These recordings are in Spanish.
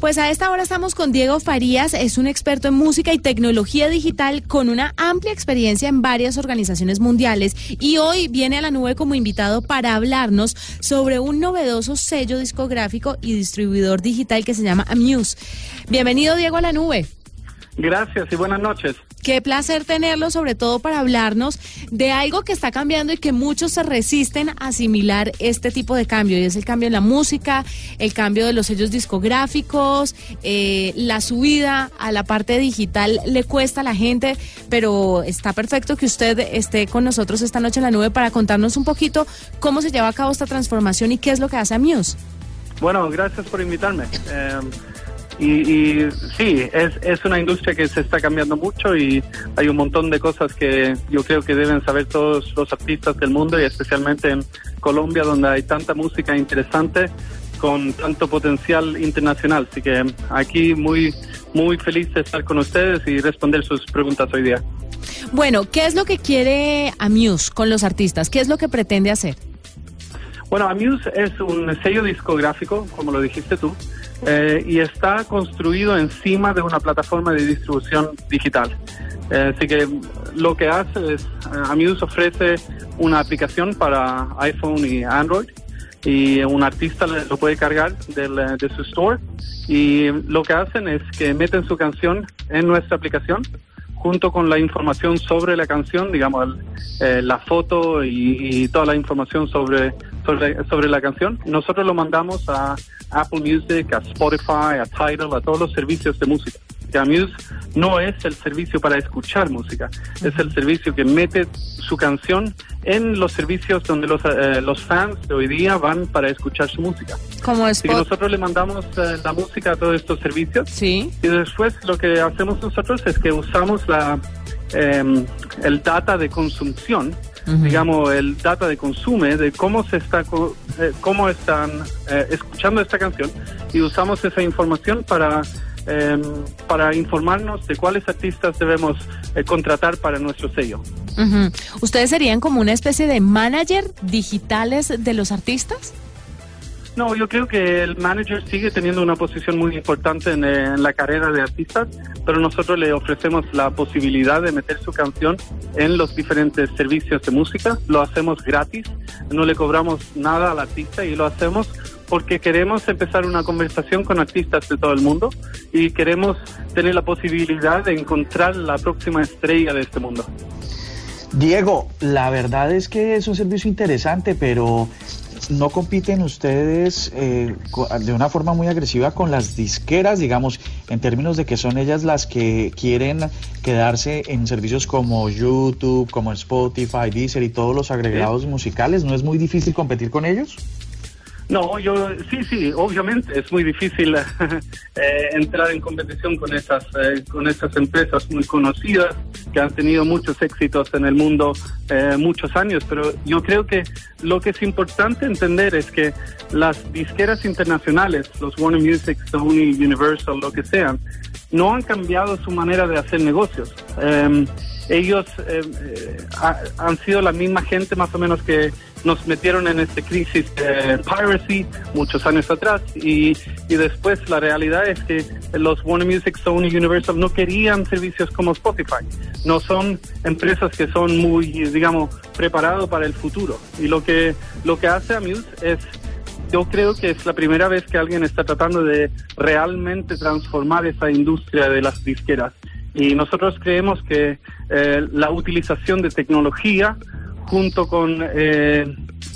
Pues a esta hora estamos con Diego Farías, es un experto en música y tecnología digital con una amplia experiencia en varias organizaciones mundiales y hoy viene a la nube como invitado para hablarnos sobre un novedoso sello discográfico y distribuidor digital que se llama Amuse. Bienvenido Diego a la nube. Gracias y buenas noches. Qué placer tenerlo, sobre todo para hablarnos de algo que está cambiando y que muchos se resisten a asimilar este tipo de cambio. Y es el cambio en la música, el cambio de los sellos discográficos, eh, la subida a la parte digital le cuesta a la gente, pero está perfecto que usted esté con nosotros esta noche en la nube para contarnos un poquito cómo se lleva a cabo esta transformación y qué es lo que hace Amuse. Bueno, gracias por invitarme. Eh, y, sí, es, es una industria que se está cambiando mucho y hay un montón de cosas que yo creo que deben saber todos los artistas del mundo y especialmente en Colombia donde hay tanta música interesante con tanto potencial internacional. Así que aquí muy, muy feliz de estar con ustedes y responder sus preguntas hoy día. Bueno, ¿qué es lo que quiere Amuse con los artistas? ¿Qué es lo que pretende hacer? Bueno, Amuse es un sello discográfico, como lo dijiste tú, eh, y está construido encima de una plataforma de distribución digital. Eh, así que lo que hace es, eh, Amuse ofrece una aplicación para iPhone y Android y un artista lo puede cargar de su store y lo que hacen es que meten su canción en nuestra aplicación junto con la información sobre la canción, digamos, la foto y, toda la información sobre, sobre, sobre la canción. Nosotros lo mandamos a Apple Music, a Spotify, a Tidal, a todos los servicios de música. Amuse no es el servicio para escuchar música, es el servicio que mete su canción en los servicios donde los, eh, los fans de hoy día van para escuchar su música. Como es. Y nosotros le mandamos eh, la música a todos estos servicios. Sí. Y después lo que hacemos nosotros es que usamos la, em, el data de digamos, el data de consumo, de cómo se está, eh, cómo están eh, escuchando esta canción y usamos esa información para em, para informarnos de cuáles artistas debemos eh, contratar para nuestro sello. ¿Ustedes serían como una especie de manager digitales de los artistas? No, yo creo que el manager sigue teniendo una posición muy importante en, la carrera de artistas, pero nosotros le ofrecemos la posibilidad de meter su canción en los diferentes servicios de música. Lo hacemos gratis, no le cobramos nada al artista y lo hacemos porque queremos empezar una conversación con artistas de todo el mundo y queremos tener la posibilidad de encontrar la próxima estrella de este mundo. Diego, la verdad es que es un servicio interesante, pero no compiten ustedes eh, de una forma muy agresiva con las disqueras, digamos, en términos de que son ellas las que quieren quedarse en servicios como YouTube, como Spotify, Deezer y todos los agregados musicales. ¿No es muy difícil competir con ellos? No, yo sí, sí, obviamente es muy difícil eh, entrar en competición con esas eh, con esas empresas muy conocidas que han tenido muchos éxitos en el mundo eh, muchos años, pero yo creo que lo que es importante entender es que las disqueras internacionales, los Warner Music, Sony, Universal, lo que sean, no han cambiado su manera de hacer negocios. Em, ellos han sido la misma gente más o menos que nos metieron en esta crisis de piracy muchos años atrás y, y después la realidad es que los Warner Music, Sony, Universal no querían servicios como Spotify. No son empresas que son muy, digamos, preparados para el futuro. Y lo que, lo que hace Amuse es yo creo que es la primera vez que alguien está tratando de realmente transformar esa industria de las disqueras. Y nosotros creemos que eh, la utilización de tecnología junto con eh,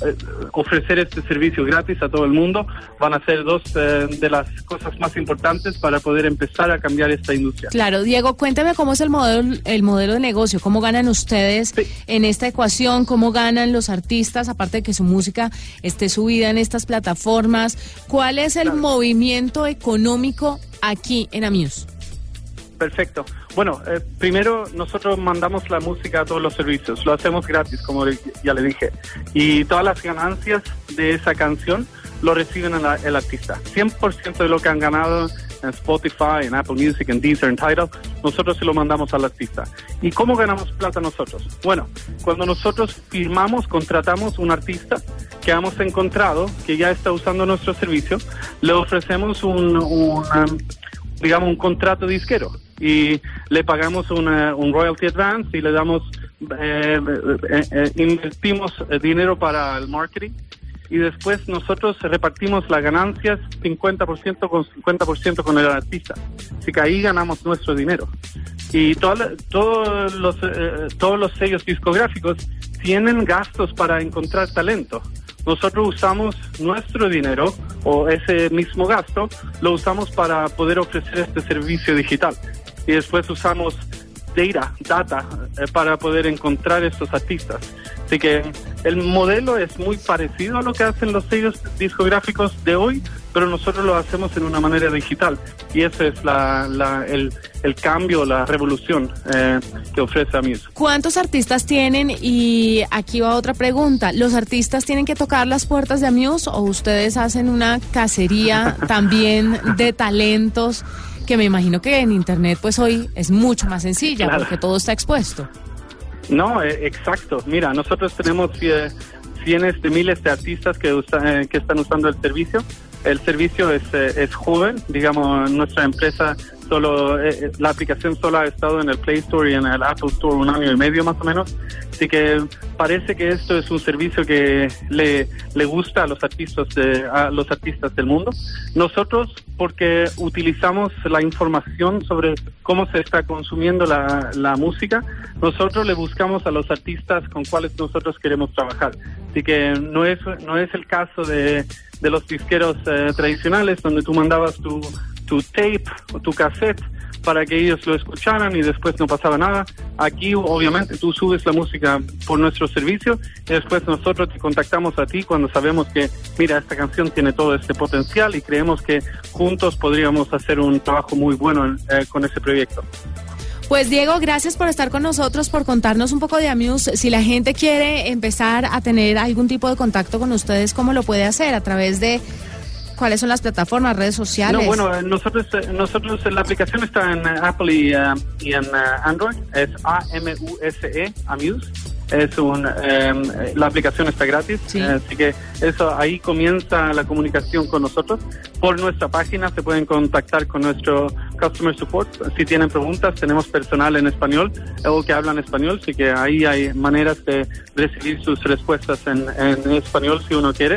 eh, ofrecer este servicio gratis a todo el mundo, van a ser dos eh, de las cosas más importantes para poder empezar a cambiar esta industria. Claro, Diego, cuéntame cómo es el modelo, el modelo de negocio, cómo ganan ustedes en esta ecuación, cómo ganan los artistas, aparte de que su música esté subida en estas plataformas, ¿cuál es el movimiento económico aquí en Amuse? Perfecto. Bueno, eh, primero nosotros mandamos la música a todos los servicios, lo hacemos gratis, como ya le dije, y todas las ganancias de esa canción lo reciben el, el artista. 100% de lo que han ganado en Spotify, en Apple Music, en Deezer, en Tidal, nosotros se lo mandamos al artista. ¿Y cómo ganamos plata nosotros? Bueno, cuando nosotros firmamos, contratamos un artista que hemos encontrado, que ya está usando nuestro servicio, le ofrecemos un, um, digamos, un contrato disquero y le pagamos una, un royalty advance y le damos, eh, eh, eh, invertimos dinero para el marketing y después nosotros repartimos las ganancias 50% con 50% con el artista. Así que ahí ganamos nuestro dinero. Y todos los, eh, todos los sellos discográficos tienen gastos para encontrar talento. Nosotros usamos nuestro dinero o ese mismo gasto, lo usamos para poder ofrecer este servicio digital. Y después usamos data, data eh, para poder encontrar estos artistas. Así que el modelo es muy parecido a lo que hacen los sellos discográficos de hoy, pero nosotros lo hacemos en una manera digital. Y ese es la, la, el, el, cambio, la revolución eh, que ofrece Amuse. ¿Cuántos artistas tienen? Y aquí va otra pregunta. ¿Los artistas tienen que tocar las puertas de Amuse o ustedes hacen una cacería también de talentos? Que me imagino que en Internet pues hoy es mucho más sencilla claro. porque todo está expuesto. No, eh, exacto. Mira, nosotros tenemos eh, cientos de miles de artistas que, usa, eh, que están usando el servicio. El servicio es, eh, es joven, digamos, nuestra empresa solo, eh, la aplicación solo ha estado en el Play Store y en el Apple Store un año y medio más o menos. Así que parece que esto es un servicio que le, le gusta a los artistas de, a los artistas del mundo. Nosotros, porque utilizamos la información sobre cómo se está consumiendo la, la música, nosotros le buscamos a los artistas con cuales nosotros queremos trabajar. Así que no es, no es el caso de, de los disqueros eh, tradicionales donde tú mandabas tu, tu tape o tu cassette para que ellos lo escucharan y después no pasaba nada. Aquí obviamente tú subes la música por nuestro servicio y después nosotros te contactamos a ti cuando sabemos que, mira, esta canción tiene todo este potencial y creemos que juntos podríamos hacer un trabajo muy bueno eh, con ese proyecto. Pues Diego, gracias por estar con nosotros, por contarnos un poco de Amuse. Si la gente quiere empezar a tener algún tipo de contacto con ustedes, ¿cómo lo puede hacer? ¿A través de cuáles son las plataformas, redes sociales? No, bueno, nosotros, nosotros la aplicación está en Apple y, uh, y en uh, Android. Es A-M-U-S-E, Amuse. Es un, um, la aplicación está gratis, sí. así que eso ahí comienza la comunicación con nosotros. Por nuestra página se pueden contactar con nuestro customer support. Si tienen preguntas, tenemos personal en español o que hablan español, así que ahí hay maneras de recibir sus respuestas en, en español si uno quiere.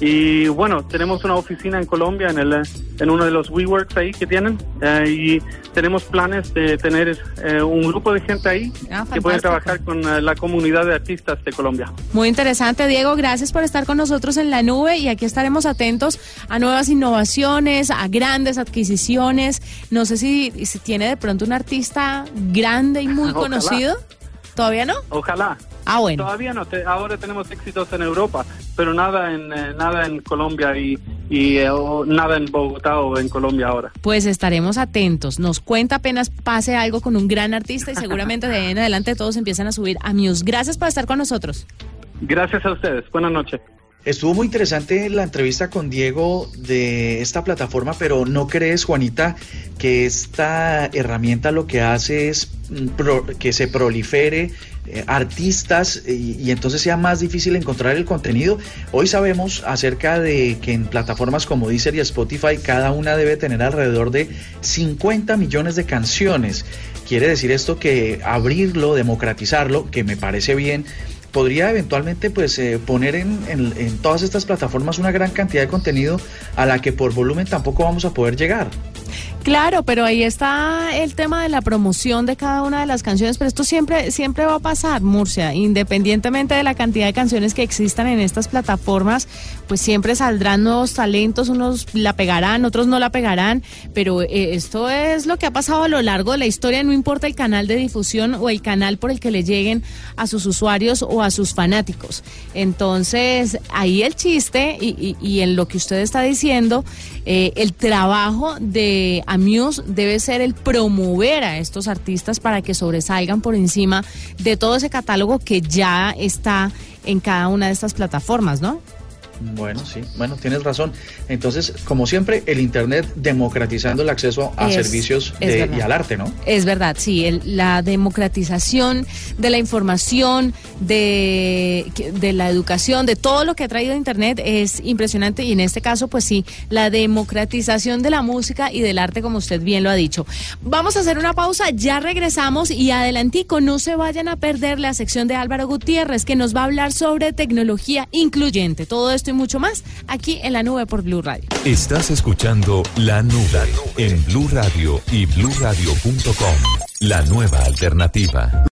Y bueno, tenemos una oficina en Colombia, en, el, en uno de los WeWorks ahí que tienen, eh, y tenemos planes de tener eh, un grupo de gente ahí Ah, que puede trabajar con eh, la comunidad de artistas de Colombia. Muy interesante, Diego. Gracias por estar con nosotros en la nube y aquí estaremos atentos a nuevas innovaciones, a grandes adquisiciones. No sé si, si tiene de pronto un artista grande y muy Ojalá. conocido. ¿Todavía no? Ojalá. Ah, bueno. Todavía no, te- ahora tenemos éxitos en Europa, pero nada en, eh, nada en Colombia y, y eh, o nada en Bogotá o en Colombia ahora. Pues estaremos atentos. Nos cuenta apenas pase algo con un gran artista y seguramente de ahí en adelante todos empiezan a subir a Muse. Gracias por estar con nosotros. Gracias a ustedes. Buenas noches. Estuvo muy interesante la entrevista con Diego de esta plataforma, pero ¿no crees, Juanita, que esta herramienta lo que hace es mm, que se prolifere eh, artistas y, y entonces sea más difícil encontrar el contenido? Hoy sabemos acerca de que en plataformas como Deezer y Spotify cada una debe tener alrededor de 50 millones de canciones. Quiere decir esto que abrirlo, democratizarlo, que me parece bien, podría eventualmente pues eh, poner en, en- en todas estas plataformas una gran cantidad de contenido a la que por volumen tampoco vamos a poder llegar. Claro, pero ahí está el tema de la promoción de cada una de las canciones, pero esto siempre, siempre va a pasar, Murcia, independientemente de la cantidad de canciones que existan en estas plataformas, pues siempre saldrán nuevos talentos, unos la pegarán, otros no la pegarán, pero eh, esto es lo que ha pasado a lo largo de la historia, no importa el canal de difusión o el canal por el que le lleguen a sus usuarios o a sus fanáticos. Entonces, ahí el chiste y, en lo que usted está diciendo, eh, el trabajo de Amuse debe ser el promover a estos artistas para que sobresalgan por encima de todo ese catálogo que ya está en cada una de estas plataformas, ¿no? Bueno, sí, bueno, tienes razón. Entonces, como siempre, el Internet democratizando el acceso a servicios y al arte, ¿no? Es verdad, sí, la democratización de la información, de, de la educación, de todo lo que ha traído Internet es impresionante y en este caso, pues sí, la democratización de la música y del arte, como usted bien lo ha dicho. Vamos a hacer una pausa, ya regresamos y adelantico, no se vayan a perder la sección de Álvaro Gutiérrez, que nos va a hablar sobre tecnología incluyente. Todo y mucho más aquí en la nube por Blue Radio. Estás escuchando La Nube en Blue Radio y bluradio.com. La nueva alternativa.